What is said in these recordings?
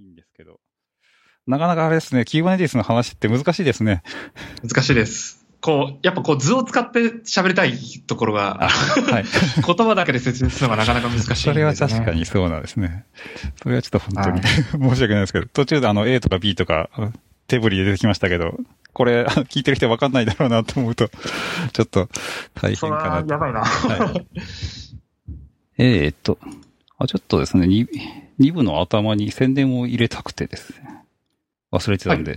いいんですけど。なかなかあれですね、Kubernetes の話って難しいですね。難しいです。こう、やっぱこう図を使って喋りたいところが、はい。言葉だけで説明するのがなかなか難しいね。それは確かにそうなんですね。それはちょっと本当に 申し訳ないですけど、途中であの A とか B とか手振りで出てきましたけど、これ 聞いてる人わかんないだろうなと思うと、ちょっと大変かなやばいな。はいえーっと、あ、ちょっとですね、2, 2部の頭に宣伝を入れたくてですね、忘れてたんで、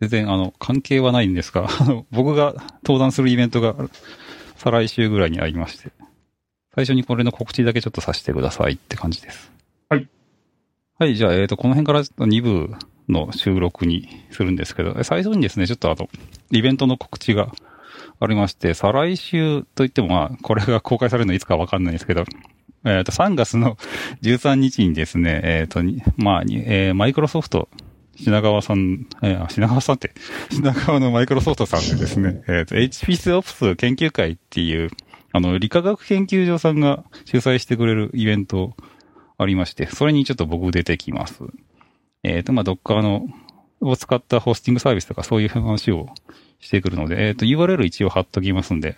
全然あの、関係はないんですが、あの、僕が登壇するイベントが再来週ぐらいにありまして、最初にこれの告知だけちょっとさせてくださいって感じです。はい。はい、じゃあ、えーっと、この辺からちょっと2部の収録にするんですけど、最初にですね、ちょっとあの、イベントの告知がありまして、再来週といってもまあ、これが公開されるのいつかわかんないんですけど、えっ、と、3月の 13日にですね、えっ、と、まあ、えーマイクロソフト、品川さん、えー品川さんって、品川のマイクロソフトさんでですね、えっ、と、HPC オプス研究会っていう、あの、理化学研究所さんが主催してくれるイベントありまして、それにちょっと僕出てきます。えっ、と、まあ、Docker の、を使ったホスティングサービスとかそういう話をしてくるので、えっ、と、URL 一応貼っときますんで、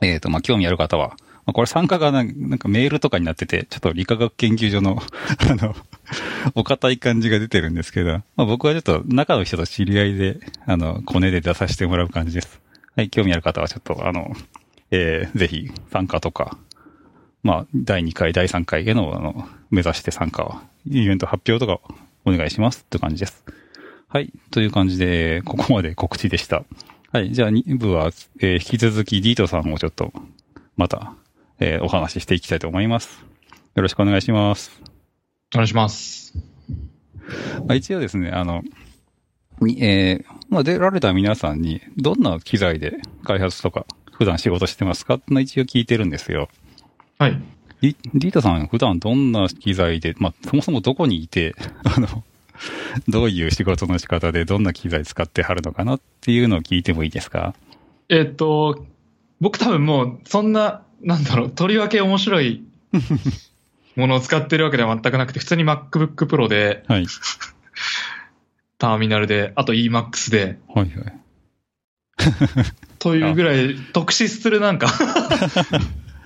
えっ、と、まあ、興味ある方は、まあ、これ参加がなんかメールとかになってて、ちょっと理化学研究所の、あの、お堅い感じが出てるんですけど、まあ、僕はちょっと中の人と知り合いで、あの、コネで出させてもらう感じです。はい、興味ある方はちょっと、あの、えー、ぜひ参加とか、まあ、第2回、第3回への、あの、目指して参加を、イベント発表とかお願いしますって感じです。はい、という感じで、ここまで告知でした。はい、じゃあ2部は、えー引き続きディートさんをちょっと、また、えーお話ししていきたいと思います。よろしくお願いします。お願いします。まあ、一応ですね、あの、にえーまあ、出られた皆さんに、どんな機材で開発とか、普段仕事してますかっての一応聞いてるんですよ。はい。ディディータさん、普段どんな機材で、まあ、そもそもどこにいて、あの、どういう仕事の仕方でどんな機材使ってはるのかなっていうのを聞いてもいいですか？えっと、僕多分もう、そんな、なんだろう、とりわけ面白い ものを使ってるわけでは全くなくて、普通に MacBook Pro で、はい。ターミナルで、あと EMAX で、はいはい。というぐらい特殊するなんか、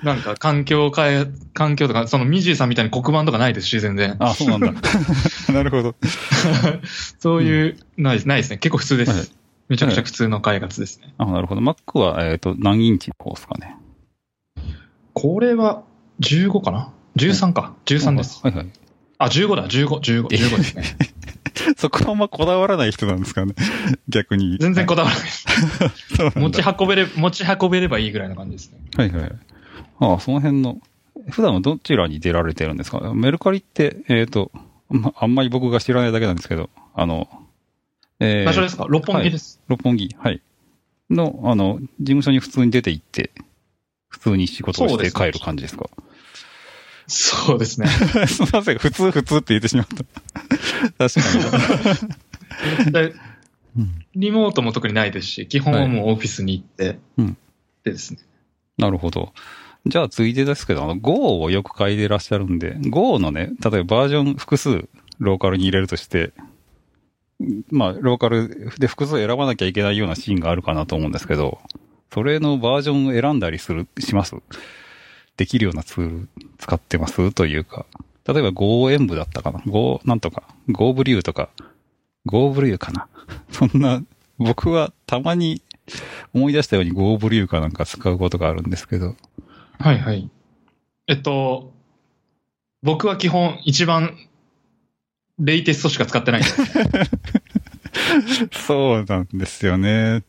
なんか環境を変え、環境とか、そのミジーさんみたいに黒板とかないですし、全然。あ、そうなんだ。なるほど。そういう、ないです、ないですね。結構普通です。はいめちゃくちゃ普通の開発ですね。あ、なるほど。Mac は、えっ、と、何インチの方ですかね。これは15かな ?13 か。13です。はいはい。あ、15だ、15、15、15ですね。そこはあんまこだわらない人なんですかね？逆に。全然こだわらない です。持ち運べれ、持ち運べればいいぐらいの感じですね。はいはい。ああ、その辺の、普段はどちらに出られてるんですか？メルカリって、えっ、と、まあんまり僕が知らないだけなんですけど、あの、えー場所ですか？六本木です。六本木、はい。の、あの、事務所に普通に出て行って、普通に仕事をして帰る感じですか？そうですね。すみません、普通普通って言ってしまった。確かに。リモートも特にないですし、基本はもうオフィスに行って、うんでですね。なるほど。じゃあ、ついでですけど、あの、Go をよく書いてらっしゃるんで、Go のね、例えばバージョン複数ローカルに入れるとして、まあ、ローカルで複数選ばなきゃいけないようなシーンがあるかなと思うんですけど、それのバージョンを選んだりする、します？できるようなツール使ってます？というか、例えば Go 演舞だったかな ?Go なんとか、Go ブリューとか、Go ブリューかな？そんな、僕はたまに思い出したように Go ブリューかなんか使うことがあるんですけど、はいはい。えっと、僕は基本一番レイテストしか使ってない。そうなんですよね。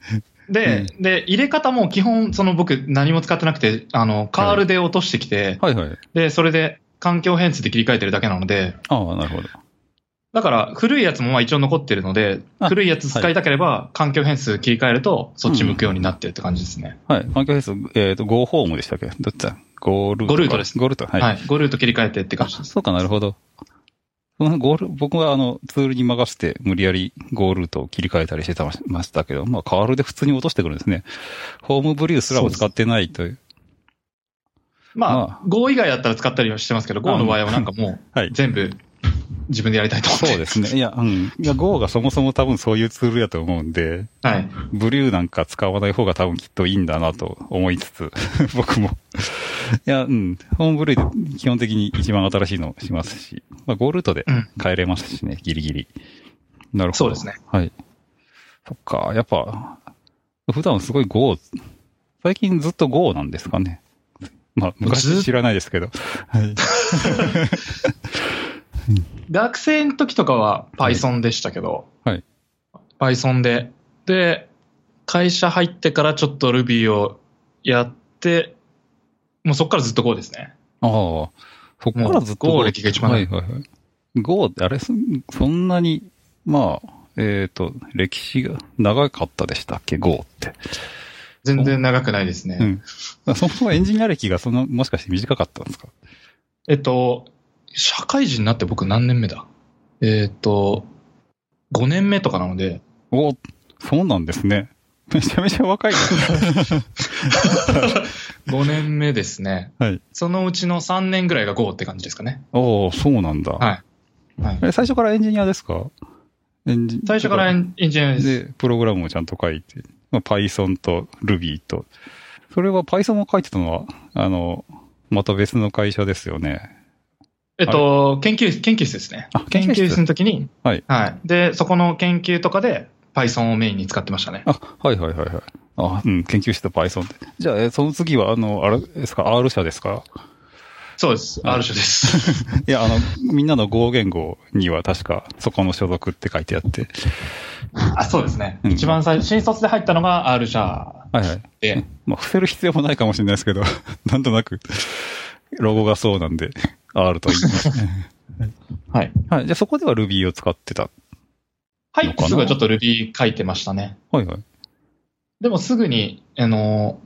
で、で、入れ方も基本、その僕何も使ってなくて、あの、カールで落としてきて、はいはい。で、それで環境変数で切り替えてるだけなので、ああ、なるほど。だから古いやつもまあ一応残ってるので、あ古いやつ使いたければ環境変数切り替えるとそっち向くようになってるって感じですね。はい。環境変数、えっ、と、Go ホームでしたっけ？どっちだ ?Go ルートか。Go ルートです Go ルート。はい。はい。5ルート切り替えてって感じです。あそうかなるほど。その Go ル僕はあの、ツールに任せて無理やり Go ルートを切り替えたりしてたましたけど、まあ、カールで普通に落としてくるんですね。ホームブリューすらも使ってないという。ままあ、Go 以外だったら使ったりはしてますけど、Go の場合はなんかもうはい。全部自分でやりたいと思って。そうですね。いや、うん。いや、Go がそもそも多分そういうツールやと思うんで、はい。ブリューなんか使わない方が多分きっといいんだなと思いつつ、僕も。いや、うん。ホームブリューで基本的に一番新しいのしますし、まあ、Go ルートでうん。変えれますしね、ギリギリ。なるほど。そうですね。はい。そっか、やっぱ、普段すごい Go、最近ずっと Go なんですかね。まあ、昔知らないですけど。はい。学生の時とかは Python でしたけど、はい。Python で。で、会社入ってからちょっと Ruby をやって、もうそこからずっと Go ですね。ああ、そっからずっともう Go 歴が一番長はいいはいはい。Go ってあれ、そそんなに、まあ、えっ、と、歴史が長かったでしたっけ ?Go って。全然長くないですね。うん。そもそもエンジニア歴がその、もしかして短かったんですか？えっと、社会人になって僕何年目だ？えっと、5年目とかなので、おそうなんですね。めちゃめちゃ若いな。5年目ですね。はい。そのうちの3年ぐらいが Go って感じですかね。おおそうなんだ。はい。はい、え最初からエンジニアですか？エンジ最初からエンエンジニアです。で、プログラムをちゃんと書いて、まあ、Python と Ruby と。それは Python を書いてたのは、あの、また別の会社ですよね。えっと、研究、研究室ですね。あ研究室の時に、はい。はい。で、そこの研究とかで Python をメインに使ってましたね。あ、はいはいはいはい。あ、うん、研究室と Python って。じゃあ、えその次は、あの、あれですか、R 社ですか？そうです。はい R 社です。いや、あの、みんなの合言語には確か、そこの所属って書いてあって。あ、そうですね。うん一番最初、新卒で入ったのが R 社はいはい。で、まあ、伏せる必要もないかもしれないですけど、なんとなく、ロゴがそうなんで、R と言います。はい。はい。じゃあそこでは Ruby を使ってた。入ってすぐはちょっと Ruby 書いてましたね。はいはい。でもすぐに、あの、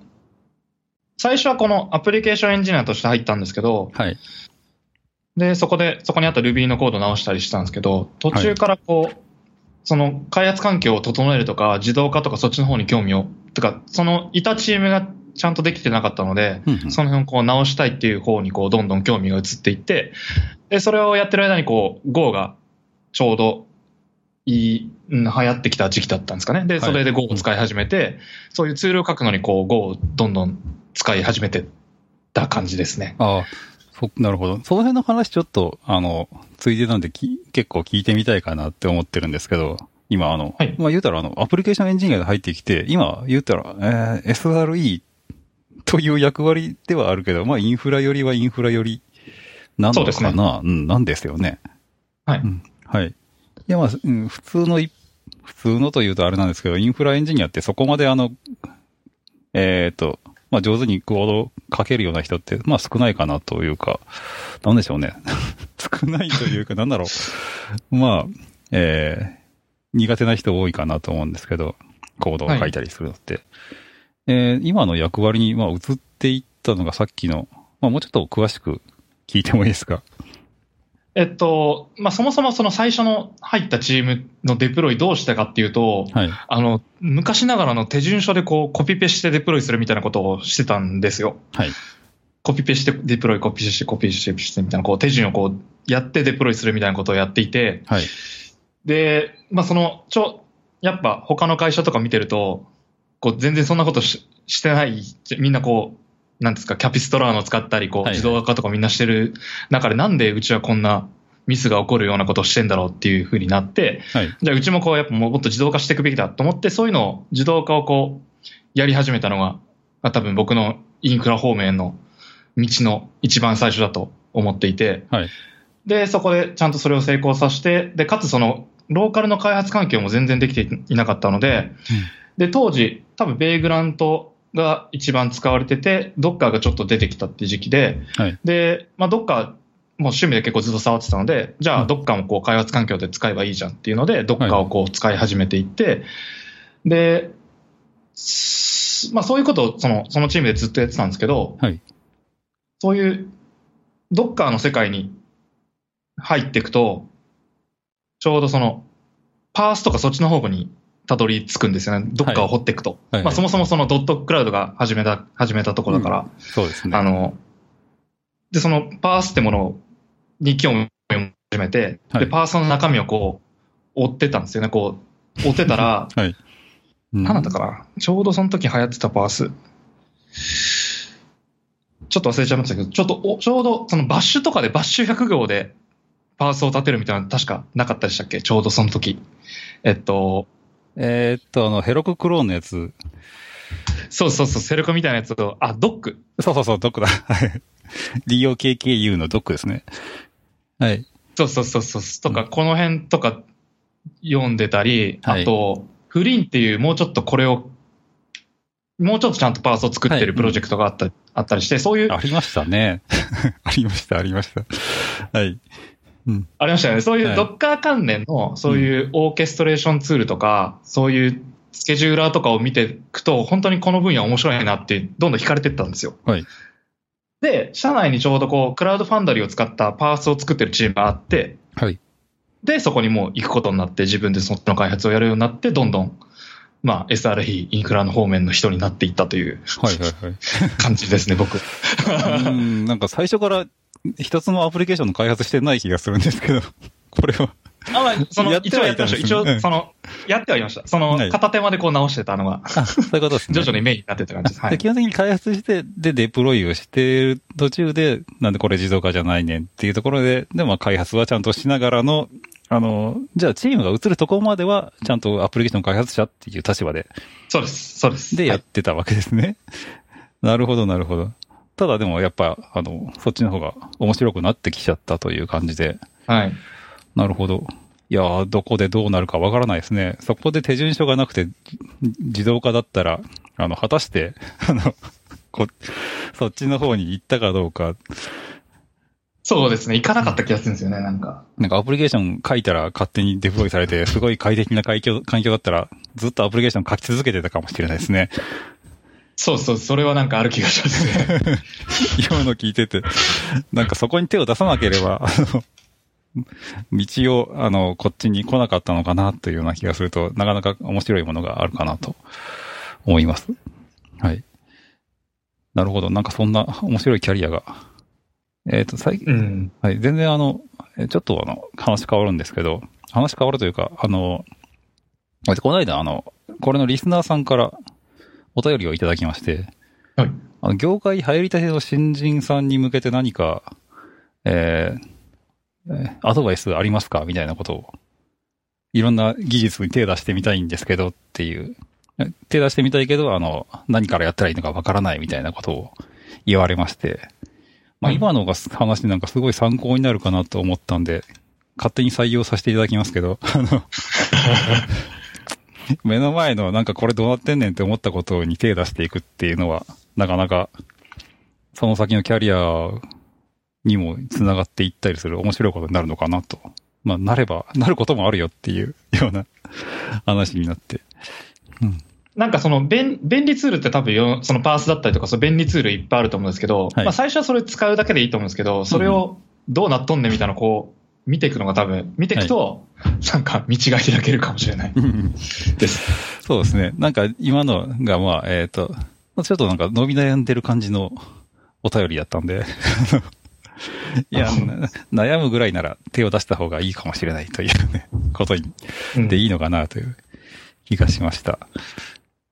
最初はこのアプリケーションエンジニアとして入ったんですけど、はい。で、そこで、そこにあった Ruby のコードを直したりしたんですけど、途中からこう、その開発環境を整えるとか、自動化とかそっちの方に興味を、とか、そのいたチームがちゃんとできてなかったので、うんうんその辺をこう直したいっていう方にこうどんどん興味が移っていって、で、それをやってる間にこう Go がちょうどいい、うん流行ってきた時期だったんですかね。で、はいそれで Go を使い始めて、そういうツールを書くのにこう Go をどんどん使い始めてった感じですね。ああ、そ、なるほど。その辺の話ちょっと、あの、ついでなんでき結構聞いてみたいかなって思ってるんですけど、今あの、はいまあ言うたらあの、アプリケーションエンジニアで入ってきて、今言うたら、えー SRE という役割ではあるけど、まあインフラよりはインフラよりなのそうですねかな、うん、なんですよね。はいうんはい。いやまあ、うん、普通のい、普通のというとあれなんですけど、インフラエンジニアってそこまであの、えっ、と、まあ上手にコードを書けるような人って、まあ少ないかなというか、なんでしょうね。少ないというか、なんだろう。まあ、えー苦手な人多いかなと思うんですけど、コードを書いたりするのって。えー今の役割に、まあ、移っていったのがさっきの、まあ、もうちょっと詳しく聞いてもいいですか？えっと、まあ、そもそもその最初の入ったチームのデプロイどうしたかっていうと、はい。あの、昔ながらの手順書でこうコピペしてデプロイするみたいなことをしてたんですよ。はい。コピペしてデプロイ、コピペして、コピペしてしてみたいな、こう手順をこうやってデプロイするみたいなことをやっていて、はい。で、まあその、ちょ、やっぱ他の会社とか見てると、こう全然そんなことししてない、みんなこう、なんですか、キャピストラーノ使ったり、こう自動化とかみんなしてる中で、なんでうちはこんなミスが起こるようなことをしてんだろうっていうふうになって、はい。じゃあうちもこうやっぱもっと自動化していくべきだと思って、そういうのを自動化をこうやり始めたのが、まあ、多分僕のインフラ方面の道の一番最初だと思っていて、はい。で、そこでちゃんとそれを成功させて、で、かつそのローカルの開発環境も全然できていなかったので、で、当時多分ベイグラントが一番使われてて、ドッカーがちょっと出てきたっていう時期で、はい。で、まあ、ドッカー、もう趣味で結構ずっと触ってたので、じゃあ、うんドッカーもこう開発環境で使えばいいじゃんっていうので、ドッカーをこう使い始めていって、で、すまあ、そういうことをそのそのチームでずっとやってたんですけど、はい。そういうドッカーの世界に入っていくと、ちょうどその、パースとかそっちの方にたどり着くんですよね。ドッカーを掘っていくと。はいはいまあ、そもそもそのドットクラウドが始めた、始めたところだから、そうですね。あの、で、そのパースってものに興味を持っめて、はいで、パースの中身をこう、追ってたんですよね。こう、追ってたら、はい。うん何だったかなちょうどその時流行ってたパース。ちょっと忘れちゃいましたけど、ちょっとお、ちょうどそのバッシュとかでバッシュ100号でパースを立てるみたいなの確かなかったでしたっけ？ちょうどその時。えっと、えーっと、あの、ヘロククローンのやつ。そうそうそう、セルコみたいなやつと、あ、ドック。そうそうそう、ドックだ。はい。DOKKU のドックですね。はい。そうそうそうそう、とか、この辺とか読んでたり、はいあと、フリーンっていうもうちょっとこれを、もうちょっとちゃんとパースを作ってはいるプロジェクトがあった,、あったりして、そういう、ありましたね。ありました、ありました。はい。うん。ありましたよね。そういうドッカー関連の、そういうオーケストレーションツールとか、そういうスケジューラーとかを見ていくと、本当にこの分野面白いなって、どんどん惹かれていったんですよ。はい。で、社内にちょうどこう、クラウドファンダリーを使ったパースを作ってるチームがあって、はい。で、そこにもう行くことになって、自分でそっちの開発をやるようになって、どんどん、まあ、SRE、インフラの方面の人になっていったというはいはいはい。感じですね、僕。うん、なんか最初から一つのアプリケーションの開発してない気がするんですけど、これは。あ、まあ、その、やって一応やってました。一はいたんですねうん応、その、やってはいました。その、はい片手間でこう直してたのが、あ、そういうことですね。徐々にメインになってた感じです。は基本的に開発して、で、デプロイをしてる途中で、なんでこれ自動化じゃないねんっていうところで、で、まあ開発はちゃんとしながらの、あの、じゃあチームが移るところまでは、ちゃんとアプリケーション開発者っていう立場で、そうです。そうです。でやはいってたわけですね。なるほど、なるほど。ただでもやっぱ、あの、そっちの方が面白くなってきちゃったという感じで、はい。なるほど。いやー、どこでどうなるかわからないですね。そこで手順書がなくて、じ自動化だったら、あの、果たして、あの、こ、そっちの方に行ったかどうか、そうですね。行かなかった気がするんですよね、なんか。なんかアプリケーション書いたら勝手にデプロイされて、すごい快適な環境環境だったら、ずっとアプリケーション書き続けてたかもしれないですね。そうそう、それはなんかある気がしますね。今の聞いてて、なんかそこに手を出さなければ、あの、道を、あの、こっちに来なかったのかなというような気がすると、なかなか面白いものがあるかなと思います。はい。なるほど。なんかそんな面白いキャリアが。えっ、と、最近、うん。はい。全然あの、えちょっとあの、話変わるんですけど、話変わるというか、あの、この間あの、これのリスナーさんからお便りをいただきまして、はい。あの、業界入りたての新人さんに向けて何か、えーえーアドバイスありますか？みたいなことを、いろんな技術に手出してみたいんですけどっていう、え手出してみたいけど、あの、何からやったらいいのかわからないみたいなことを言われまして、まあはい今のが話なんかすごい参考になるかなと思ったんで、勝手に採用させていただきますけど、あの、目の前のなんかこれどうなってんねんって思ったことに手出していくっていうのは、なかなか、その先のキャリアにも繋がっていったりする面白いことになるのかなと。まあ、なれば、なることもあるよっていうような話になって。なんかその便便利ツールって多分よそのパースだったりとか、その便利ツールいっぱいあると思うんですけど、はい。まあ最初はそれ使うだけでいいと思うんですけど、それをどうなっとんねんみたいなこう、見ていくのが多分、見ていくと、なんか道が開けるかもしれない。です。そうですね。なんか今のがまあ、えっ、と、ちょっとなんか伸び悩んでる感じのお便りだったんで、いや、な悩むぐらいなら手を出した方がいいかもしれないというね、ことにうん。でいいのかなという気がしました。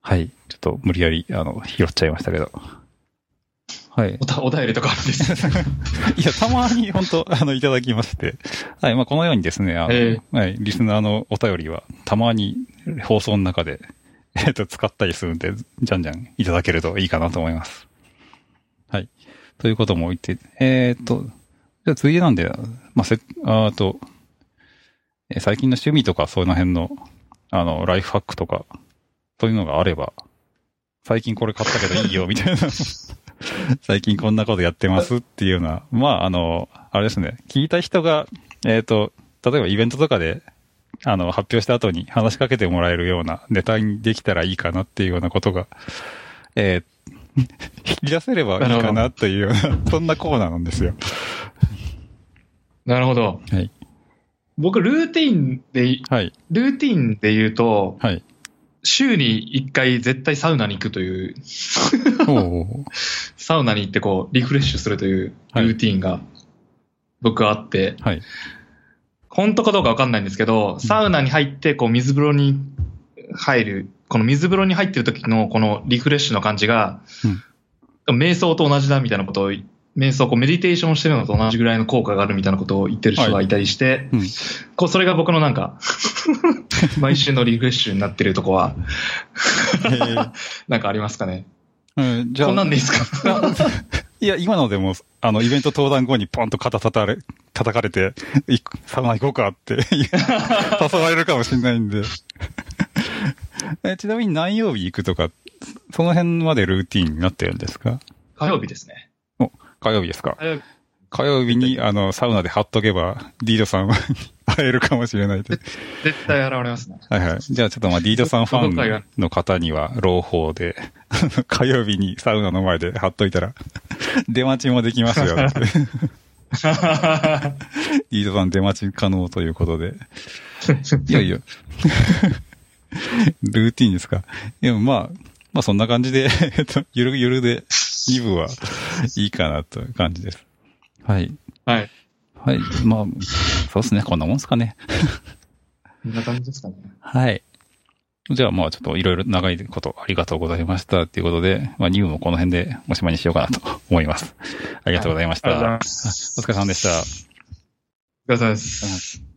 はい。ちょっと無理やり、あの、拾っちゃいましたけど。はい。おたお便りとかあるんですよ いや、たまに本当あの、いただきまして。はい。まあ、このようにですね、あの、えはい。リスナーのお便りは、たまに放送の中で、えっ、と、使ったりするんで、じゃんじゃんいただけるといいかなと思います。はい。ということも言って、えっ、と、じゃあ次なんで、まあ、せ、あーと、えー最近の趣味とか、その辺の、あの、ライフハックとか、そういうのがあれば、最近これ買ったけどいいよ、みたいな。最近こんなことやってますっていうような、まあ、あの、あれですね、聞いた人が、えっ、と、例えばイベントとかで、あの、発表した後に話しかけてもらえるようなネタにできたらいいかなっていうようなことが、えー 引き出せればいいかなというような、そんなコーナーなんですよ。なるほど。はい。僕、ルーティンで、はい。ルーティンで言うと、はい。週に1回絶対サウナに行くという、サウナに行ってこう、リフレッシュするというルーティンが僕はあって、はい。本当かどうかわかんないんですけど、サウナに入って、こう、水風呂に入る、この水風呂に入ってる時のこのリフレッシュの感じが、瞑想と同じだみたいなことを、瞑想、こう、メディテーションしてるのと同じぐらいの効果があるみたいなことを言ってる人がいたりして、うん。こう、それが僕のなんか、毎週のリフレッシュになってるとこは、なんかありますかね？うん、じゃあ、こんなんでいいですか？いや、今のでも、あの、イベント登壇後にポンと肩叩かれ、叩かれて、いサウナ行こうかって 誘われるかもしれないんで。えちなみに何曜日行くとか、その辺までルーティンになってるんですか？火曜日ですね。火曜日ですか？火曜日に、あの、サウナで貼っとけば、ディードさんに 会えるかもしれないと。絶対現れますね。はいはい。じゃあちょっとまあ、ディードさんファンの方には、朗報で、火曜日にサウナの前で貼っといたら、出待ちもできますよって。ディードさん出待ち可能ということで。いやいや。ルーティンですか？でもまあ、まあそんな感じで、えっと、ゆるゆるで2部はいいかなという感じです。はい。はい。はい。まあ、そうですね。こんなもんですかね。こんな感じですかね。はい。じゃあまあちょっといろいろ長いことありがとうございましたっていうことで、まあ2部もこの辺でおしまいにしようかなと思います。ありがとうございました。ありがとうございます。お疲れ様でした。お疲れ様です。